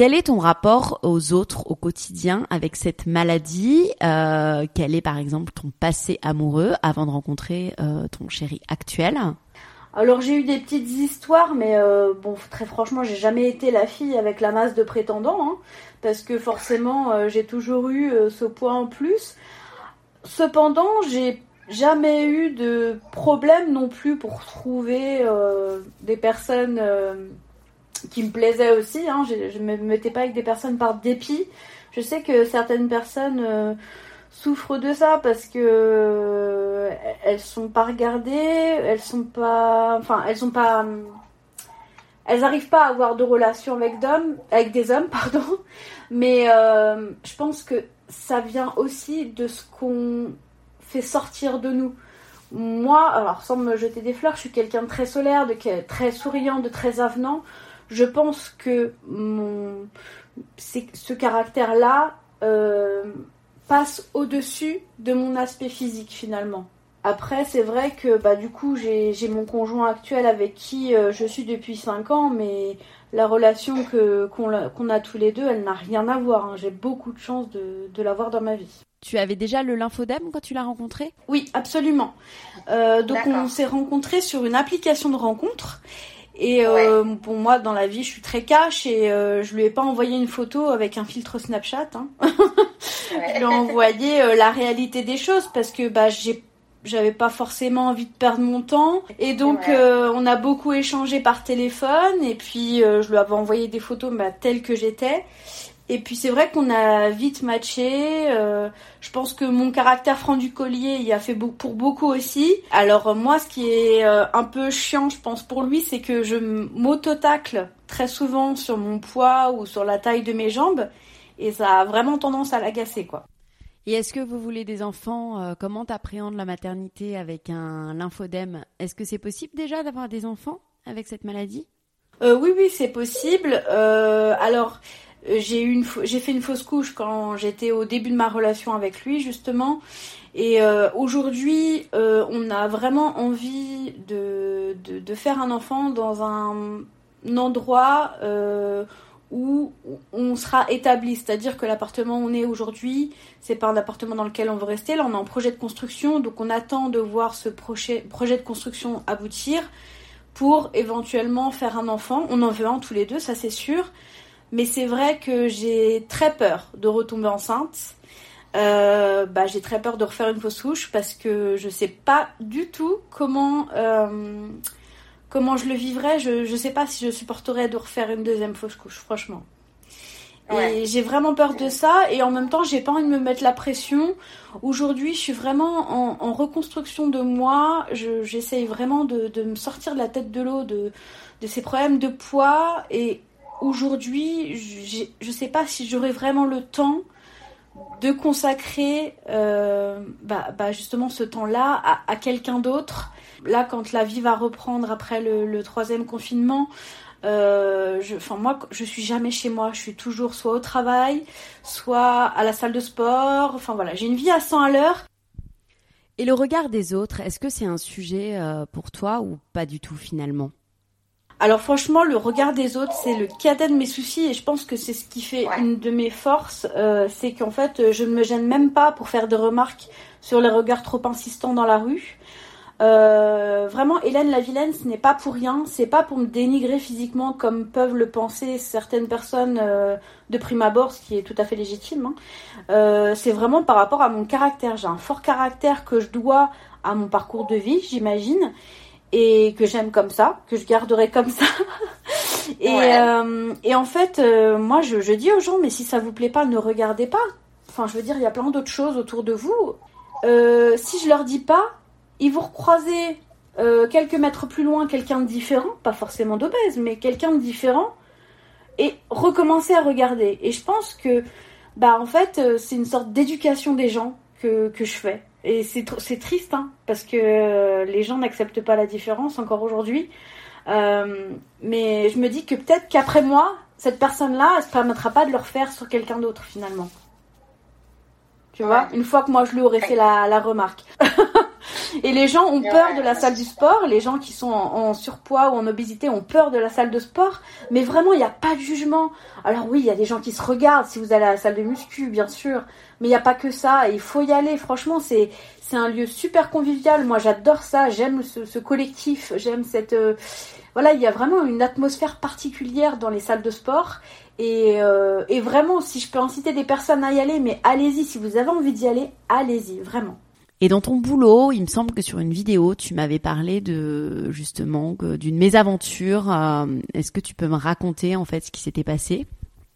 Quel est ton rapport aux autres au quotidien avec cette maladie euh, Quel est par exemple ton passé amoureux avant de rencontrer euh, ton chéri actuel? Alors j'ai eu des petites histoires, mais euh, bon, très franchement, j'ai jamais été la fille avec la masse de prétendants, hein, parce que forcément, j'ai toujours eu ce poids en plus. Cependant, j'ai jamais eu de problème non plus pour trouver des personnes qui me plaisaient aussi. Hein. Je, je me mettais pas avec des personnes par dépit. Je sais que certaines personnes souffrent de ça parce que euh, elles sont pas regardées, elles sont pas, enfin elles sont pas, elles arrivent pas à avoir de relation avec des hommes, pardon. Mais euh, je pense que ça vient aussi de ce qu'on fait sortir de nous. Moi, alors sans me jeter des fleurs, je suis quelqu'un de très solaire, de très souriant, de très avenant. Je pense que mon, ce caractère-là euh, passe au-dessus de mon aspect physique finalement. Après, c'est vrai que bah, du coup, j'ai mon conjoint actuel avec qui euh, je suis depuis 5 ans, mais la relation qu'on a, tous les deux, elle n'a rien à voir. Hein. J'ai beaucoup de chance de, de l'avoir dans ma vie. Tu avais déjà le lymphodème quand tu l'as rencontré? Oui, absolument. Euh, donc on s'est rencontrés sur une application de rencontre. Et euh, pour moi, dans la vie, je suis très cash et euh, je lui ai pas envoyé une photo avec un filtre Snapchat. Hein. je lui ai envoyé euh, la réalité des choses parce que bah j'ai j'avais pas forcément envie de perdre mon temps et donc euh, on a beaucoup échangé par téléphone et puis je lui avais envoyé des photos bah, telles que j'étais et puis c'est vrai qu'on a vite matché. Euh, je pense que mon caractère franc du collier il a fait pour beaucoup aussi. Alors moi, ce qui est euh, un peu chiant, je pense pour lui, c'est que je m'auto-tacle très souvent sur mon poids ou sur la taille de mes jambes, et ça a vraiment tendance à l'agacer, quoi. Et est-ce que vous voulez des enfants euh, Comment t'appréhendes la maternité avec un lymphodème? Est-ce que c'est possible déjà d'avoir des enfants avec cette maladie? Oui, oui, c'est possible. alors euh, j'ai une j'ai fait une fausse couche quand j'étais au début de ma relation avec lui justement et euh, aujourd'hui euh, on a vraiment envie de, de, faire un enfant dans un, endroit où on sera établi, c'est-à-dire que l'appartement où on est aujourd'hui, c'est pas un appartement dans lequel on veut rester, là on est en projet de construction, donc on attend de voir ce projet, projet de construction aboutir pour éventuellement faire un enfant. On en veut un tous les deux, ça c'est sûr. Mais c'est vrai que j'ai très peur de retomber enceinte. Euh, bah, j'ai très peur de refaire une fausse couche parce que je sais pas du tout comment euh, comment je le vivrais. Je je sais pas si je supporterais de refaire une deuxième fausse couche, franchement. Et j'ai vraiment peur de ça et en même temps j'ai pas envie de me mettre la pression. Aujourd'hui je suis vraiment en, reconstruction de moi. J'essaye vraiment de, de, me sortir de la tête de l'eau de, de ces problèmes de poids et aujourd'hui, je ne sais pas si j'aurai vraiment le temps de consacrer euh, bah, bah, justement ce temps-là à, quelqu'un d'autre. Là, quand la vie va reprendre après le, troisième confinement, euh, je, moi, je suis jamais chez moi. Je suis toujours soit au travail, soit à la salle de sport. Enfin voilà, j'ai une vie à 100 à l'heure. Et le regard des autres, est-ce que c'est un sujet euh, pour toi ou pas du tout finalement? Alors franchement, le regard des autres, c'est le cadet de mes soucis et je pense que c'est ce qui fait une de mes forces, euh, c'est qu'en fait, je ne me gêne même pas pour faire des remarques sur les regards trop insistants dans la rue. Euh, vraiment, Hélène la vilaine, ce n'est pas pour rien. C'est pas pour me dénigrer physiquement comme peuvent le penser certaines personnes euh, de prime abord, ce qui est tout à fait légitime. Hein. Euh, c'est vraiment par rapport à mon caractère. J'ai un fort caractère que je dois à mon parcours de vie, j'imagine, et que j'aime comme ça, que je garderai comme ça. et, et, en fait, moi, je, je dis aux gens, mais si ça vous plaît pas, ne regardez pas. Enfin, je veux dire, il y a plein d'autres choses autour de vous. si je leur dis pas, ils vous recroisez euh, quelques mètres plus loin quelqu'un de différent, pas forcément d'obèse, mais quelqu'un de différent, et recommencer à regarder. Et je pense que, bah en fait, euh, c'est une sorte d'éducation des gens que, que je fais. Et c'est, c'est triste, hein, parce que euh, les gens n'acceptent pas la différence encore aujourd'hui. mais je me dis que peut-être qu'après moi, cette personne-là, elle se permettra pas de le refaire sur quelqu'un d'autre finalement. Tu vois, une fois que moi je lui aurais fait la, la remarque. Et les gens ont peur de la salle du sport. Les gens qui sont en, surpoids ou en obésité ont peur de la salle de sport. Mais vraiment, il n'y a pas de jugement. Alors oui, il y a des gens qui se regardent si vous allez à la salle de muscu, bien sûr. Mais il n'y a pas que ça. Il faut y aller. Franchement, c'est c'est un lieu super convivial. Moi, j'adore ça. J'aime ce, collectif. J'aime cette euh, voilà, il y a vraiment une atmosphère particulière dans les salles de sport. Et, euh, et, vraiment, si je peux inciter des personnes à y aller, mais allez-y, si vous avez envie d'y aller, allez-y, vraiment. Et dans ton boulot, il me semble que sur une vidéo, tu m'avais parlé de justement d'une mésaventure. Euh, est-ce que tu peux me raconter en fait ce qui s'était passé?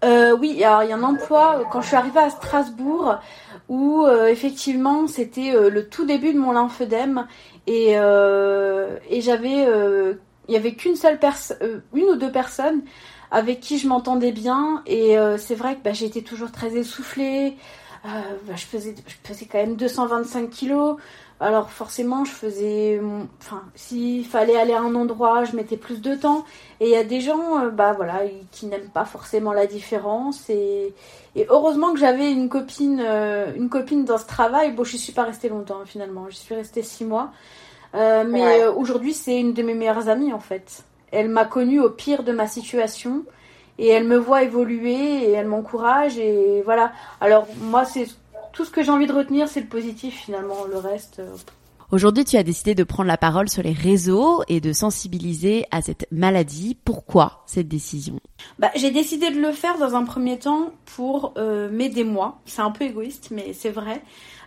Euh, Oui, alors il y a un emploi euh, quand je suis arrivée à Strasbourg où effectivement c'était le tout début de mon lymphedème et, et j'avais il y avait qu'une seule personne, une ou deux personnes avec qui je m'entendais bien et c'est vrai que bah, j'étais toujours très essoufflée. Euh, bah, je, faisais, je faisais quand même 225 kilos. Alors forcément, je faisais, enfin, s'il fallait aller à un endroit, je mettais plus de temps. Et il y a des gens, euh, bah voilà, qui n'aiment pas forcément la différence. Et, et heureusement que j'avais une copine, euh, une copine dans ce travail. Bon, je suis pas restée longtemps finalement. Je suis restée six mois. mais aujourd'hui, c'est une de mes meilleures amies en fait. Elle m'a connue au pire de ma situation et elle me voit évoluer et elle m'encourage et voilà. Alors moi c'est tout ce que j'ai envie de retenir c'est le positif finalement, le reste. Euh, Aujourd'hui, tu as décidé de prendre la parole sur les réseaux et de sensibiliser à cette maladie. Pourquoi cette décision? Bah, J'ai décidé de le faire dans un premier temps pour euh, m'aider moi. C'est un peu égoïste, mais c'est vrai.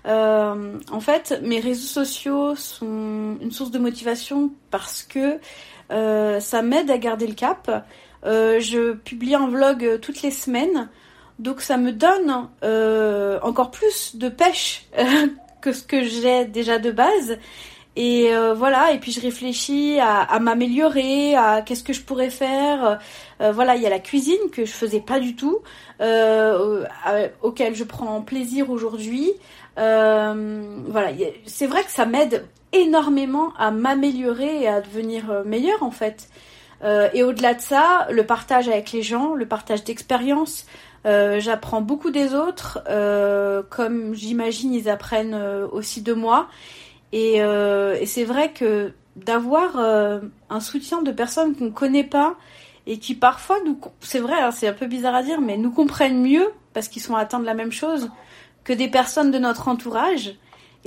Euh, en fait, mes réseaux sociaux sont une source de motivation parce que euh, ça m'aide à garder le cap. Euh, je publie un vlog euh, toutes les semaines, donc ça me donne euh, encore plus de pêche que ce que j'ai déjà de base. Et voilà, et puis je réfléchis à, m'améliorer, à qu'est-ce que je pourrais faire. voilà, il y a la cuisine que je faisais pas du tout, auquel je prends plaisir aujourd'hui. voilà, c'est vrai que ça m'aide énormément à m'améliorer et à devenir meilleure en fait. Euh, et au-delà de ça, le partage avec les gens, le partage d'expériences. Euh, j'apprends beaucoup des autres, euh, comme j'imagine ils apprennent aussi de moi. Et, et c'est vrai que d'avoir un soutien de personnes qu'on ne connaît pas et qui parfois nous, c'est vrai, hein, c'est un peu bizarre à dire, mais nous comprennent mieux parce qu'ils sont atteints de la même chose que des personnes de notre entourage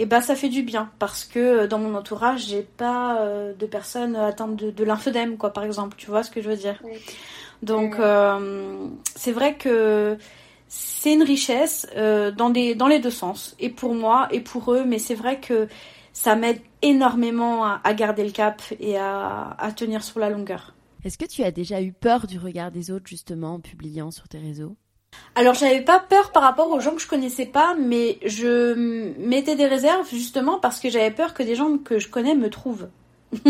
et bah ça fait du bien parce que euh, dans mon entourage j'ai pas euh, de personnes atteintes de, de l'infodème quoi par exemple. Tu vois ce que je veux dire? Donc euh, c'est vrai que c'est une richesse dans des dans les deux sens. Et pour moi et pour eux mais c'est vrai que ça m'aide énormément à, garder le cap et à, à tenir sur la longueur. Est-ce que tu as déjà eu peur du regard des autres justement en publiant sur tes réseaux? Alors j'avais pas peur par rapport aux gens que je connaissais pas, mais je mettais des réserves justement parce que j'avais peur que des gens que je connais me trouvent.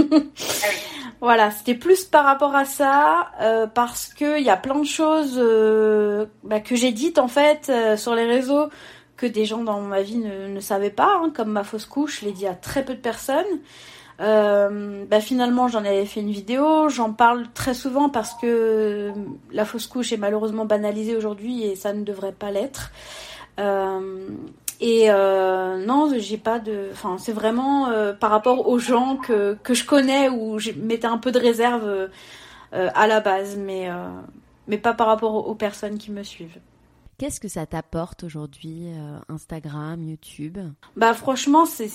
voilà, c'était plus par rapport à ça, euh, parce qu'il y a plein de choses euh, bah, que j'ai dites en fait euh, sur les réseaux que des gens dans ma vie ne, savaient pas, hein, comme ma fausse couche, je l'ai dit à très peu de personnes. Euh, bah finalement, j'en avais fait une vidéo. J'en parle très souvent parce que la fausse couche est malheureusement banalisée aujourd'hui et ça ne devrait pas l'être. Euh, et euh, non, j'ai pas de. Enfin, c'est vraiment euh, par rapport aux gens que, que je connais où je mettais un peu de réserve euh, à la base, mais, mais pas par rapport aux personnes qui me suivent. Qu'est-ce que ça t'apporte aujourd'hui, Instagram, YouTube? Bah franchement, c'est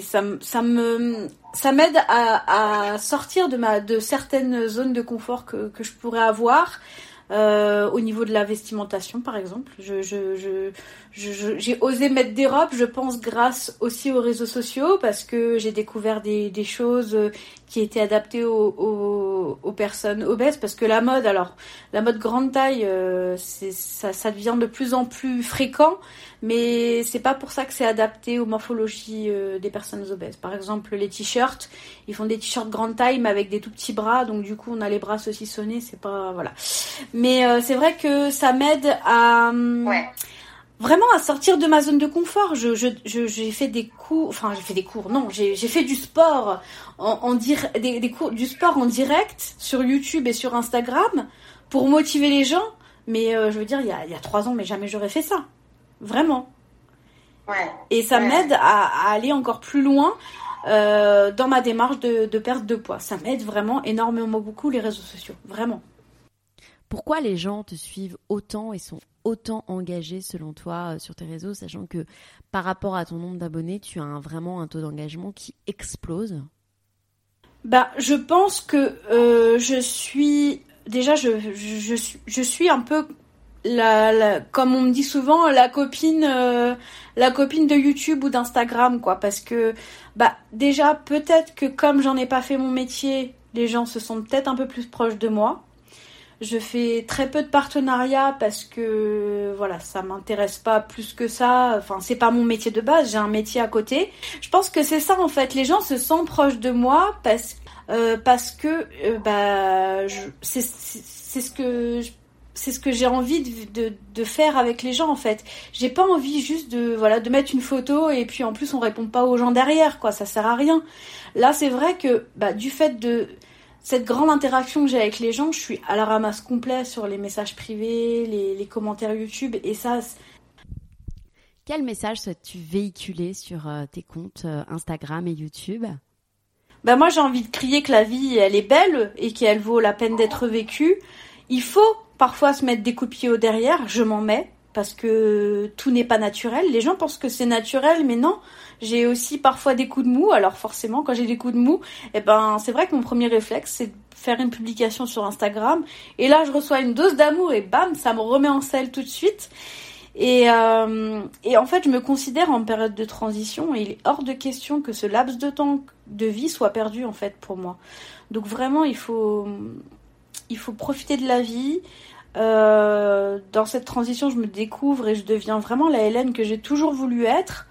ça ça me ça m'aide à, à sortir de ma de certaines zones de confort que que je pourrais avoir. Euh, au niveau de la vestimentation, par exemple, je, je, je, j'ai osé mettre des robes, je pense, grâce aussi aux réseaux sociaux, parce que j'ai découvert des, des choses qui étaient adaptées aux, aux, aux, personnes obèses, parce que la mode, alors, la mode grande taille, euh, ça, ça devient de plus en plus fréquent, mais c'est pas pour ça que c'est adapté aux morphologies euh, des personnes obèses. Par exemple, les t-shirts, ils font des t-shirts grande taille, mais avec des tout petits bras, donc du coup, on a les bras saucissonnés, c'est pas, voilà. Mais euh, c'est vrai que ça m'aide à... vraiment à sortir de ma zone de confort. Je, je, j'ai fait des cours, enfin j'ai fait des cours, non, j'ai, j'ai fait du sport en, en dire, des, des, cours, du sport en direct sur YouTube et sur Instagram pour motiver les gens. Mais euh, je veux dire, il y a, il y a trois ans, mais jamais j'aurais fait ça, vraiment. Ouais. Et ça m'aide à, à, aller encore plus loin euh, dans ma démarche de, de perte de poids. Ça m'aide vraiment énormément beaucoup les réseaux sociaux, vraiment. Pourquoi les gens te suivent autant et sont autant engagé selon toi euh, sur tes réseaux, sachant que par rapport à ton nombre d'abonnés, tu as vraiment un taux d'engagement qui explose? Bah, je pense que euh, je suis déjà je, suis un peu la, comme on me dit souvent la copine euh, la copine de YouTube ou d'Instagram quoi parce que bah déjà peut-être que comme j'en ai pas fait mon métier les gens se sont peut-être un peu plus proches de moi je fais très peu de partenariats parce que voilà, ça m'intéresse pas plus que ça. Enfin, c'est pas mon métier de base, j'ai un métier à côté. Je pense que c'est ça en fait. Les gens se sentent proches de moi parce euh, parce que euh, bah c'est ce que c'est ce que j'ai envie de, de, de, faire avec les gens en fait. J'ai pas envie juste de voilà de mettre une photo et puis en plus on répond pas aux gens derrière quoi, ça sert à rien. Là c'est vrai que bah du fait de cette grande interaction que j'ai avec les gens, je suis à la ramasse complet sur les messages privés, les, commentaires YouTube et ça. Quel message souhaites-tu véhiculer sur euh, tes comptes euh, Instagram et YouTube? Ben moi j'ai envie de crier que la vie elle est belle et qu'elle vaut la peine d'être vécue. Il faut parfois se mettre des coups de pied au derrière, je m'en mets parce que tout n'est pas naturel. Les gens pensent que c'est naturel, mais non. J'ai aussi parfois des coups de mou. Alors forcément, quand j'ai des coups de mou, eh ben c'est vrai que mon premier réflexe c'est de faire une publication sur Instagram. Et là, je reçois une dose d'amour et bam, ça me remet en selle tout de suite. Et, euh, et en fait, je me considère en période de transition et il est hors de question que ce laps de temps de vie soit perdu en fait pour moi. Donc vraiment, il faut il faut profiter de la vie. Euh, dans cette transition, je me découvre et je deviens vraiment la Hélène que j'ai toujours voulu être.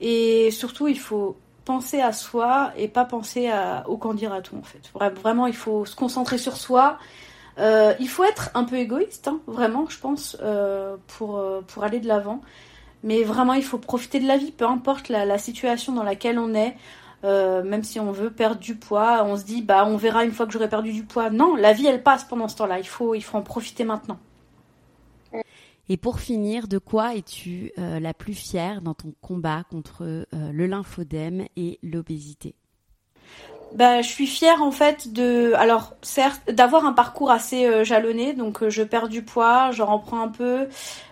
Et surtout, il faut penser à soi et pas penser à, au tout en fait. Vraiment, il faut se concentrer sur soi. Euh, il faut être un peu égoïste, hein, vraiment, je pense, euh, pour, pour aller de l'avant. Mais vraiment, il faut profiter de la vie, peu importe la situation dans laquelle on est. Euh, même si on veut perdre du poids, on se dit bah on verra une fois que j'aurai perdu du poids. Non, la vie elle passe pendant ce temps-là. Il faut il faut en profiter maintenant. Et pour finir, de quoi es-tu euh, la plus fière dans ton combat contre euh, le lymphodème et l'obésité? Bah, je suis fière en fait de, alors certes, d'avoir un parcours assez jalonné. Donc je perds du poids, j'en reprends un peu,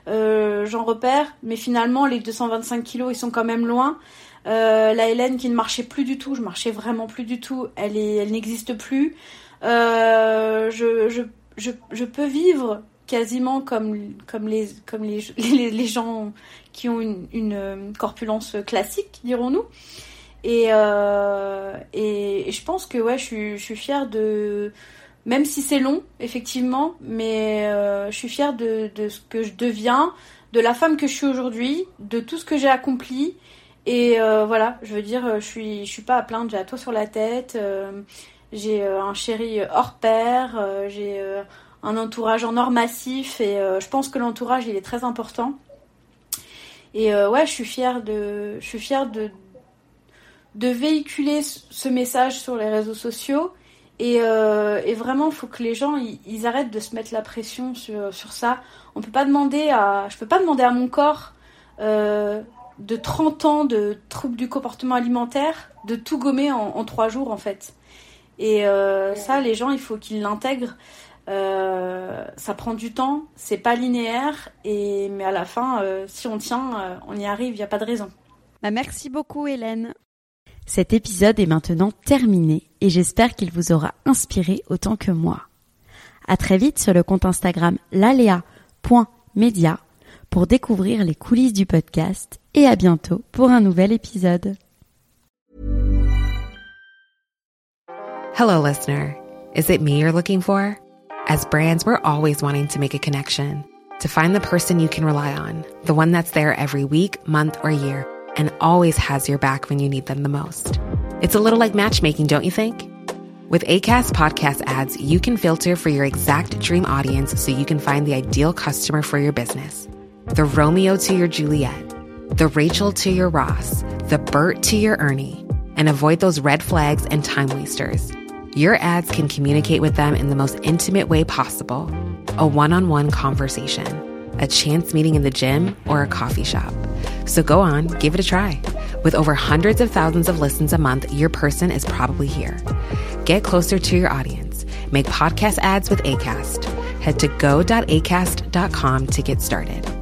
j'en repère, mais finalement les 225 kilos ils sont quand même loin. Euh, la Hélène qui ne marchait plus du tout, je marchais vraiment plus du tout, elle, est, elle n'existe plus. Euh, je, je, je, je, peux vivre quasiment comme, comme, les, comme les, les, les gens qui ont une, une euh, corpulence classique, dirons-nous. Et, euh, et, je pense que ouais, je suis, je suis fière de, même si c'est long, effectivement, mais euh, je suis fière de, de ce que je deviens, de la femme que je suis aujourd'hui, de tout ce que j'ai accompli et euh, voilà, je veux dire, euh, je suis, je suis pas à plaindre, j'ai un toit sur la tête, euh, j'ai un chéri hors pair, j'ai un entourage en or massif et je pense que l'entourage il est très important. Et ouais, je suis fière de, je suis fière de, de véhiculer ce message sur les réseaux sociaux. Et, et vraiment, il faut que les gens ils, arrêtent de se mettre la pression sur, sur ça. On peut pas demander à, je peux pas demander à mon corps de 30 ans de troubles du comportement alimentaire, de tout gommer en, trois jours en fait. Et euh, ça, les gens, il faut qu'ils l'intègrent. Euh, ça prend du temps, c'est pas linéaire, et mais à la fin, euh, si on tient, euh, on y arrive, il n'y a pas de raison. Bah, merci beaucoup Hélène. Cet épisode est maintenant terminé et j'espère qu'il vous aura inspiré autant que moi. À très vite sur le compte Instagram lalea.media pour découvrir les coulisses du podcast et à bientôt pour un nouvel épisode. Hello, listener. Is it me you're looking for? As brands, we're always wanting to make a connection to find the person you can rely on, the one that's there every week, month, or year, and always has your back when you need them the most. It's a little like matchmaking, don't you think? With ACAST podcast ads, you can filter for your exact dream audience so you can find the ideal customer for your business. The Romeo to your Juliet, the Rachel to your Ross, the Bert to your Ernie, and avoid those red flags and time wasters. Your ads can communicate with them in the most intimate way possible a one on one conversation, a chance meeting in the gym, or a coffee shop. So go on, give it a try. With over hundreds of thousands of listens a month, your person is probably here. Get closer to your audience. Make podcast ads with ACAST. Head to go.acast.com to get started.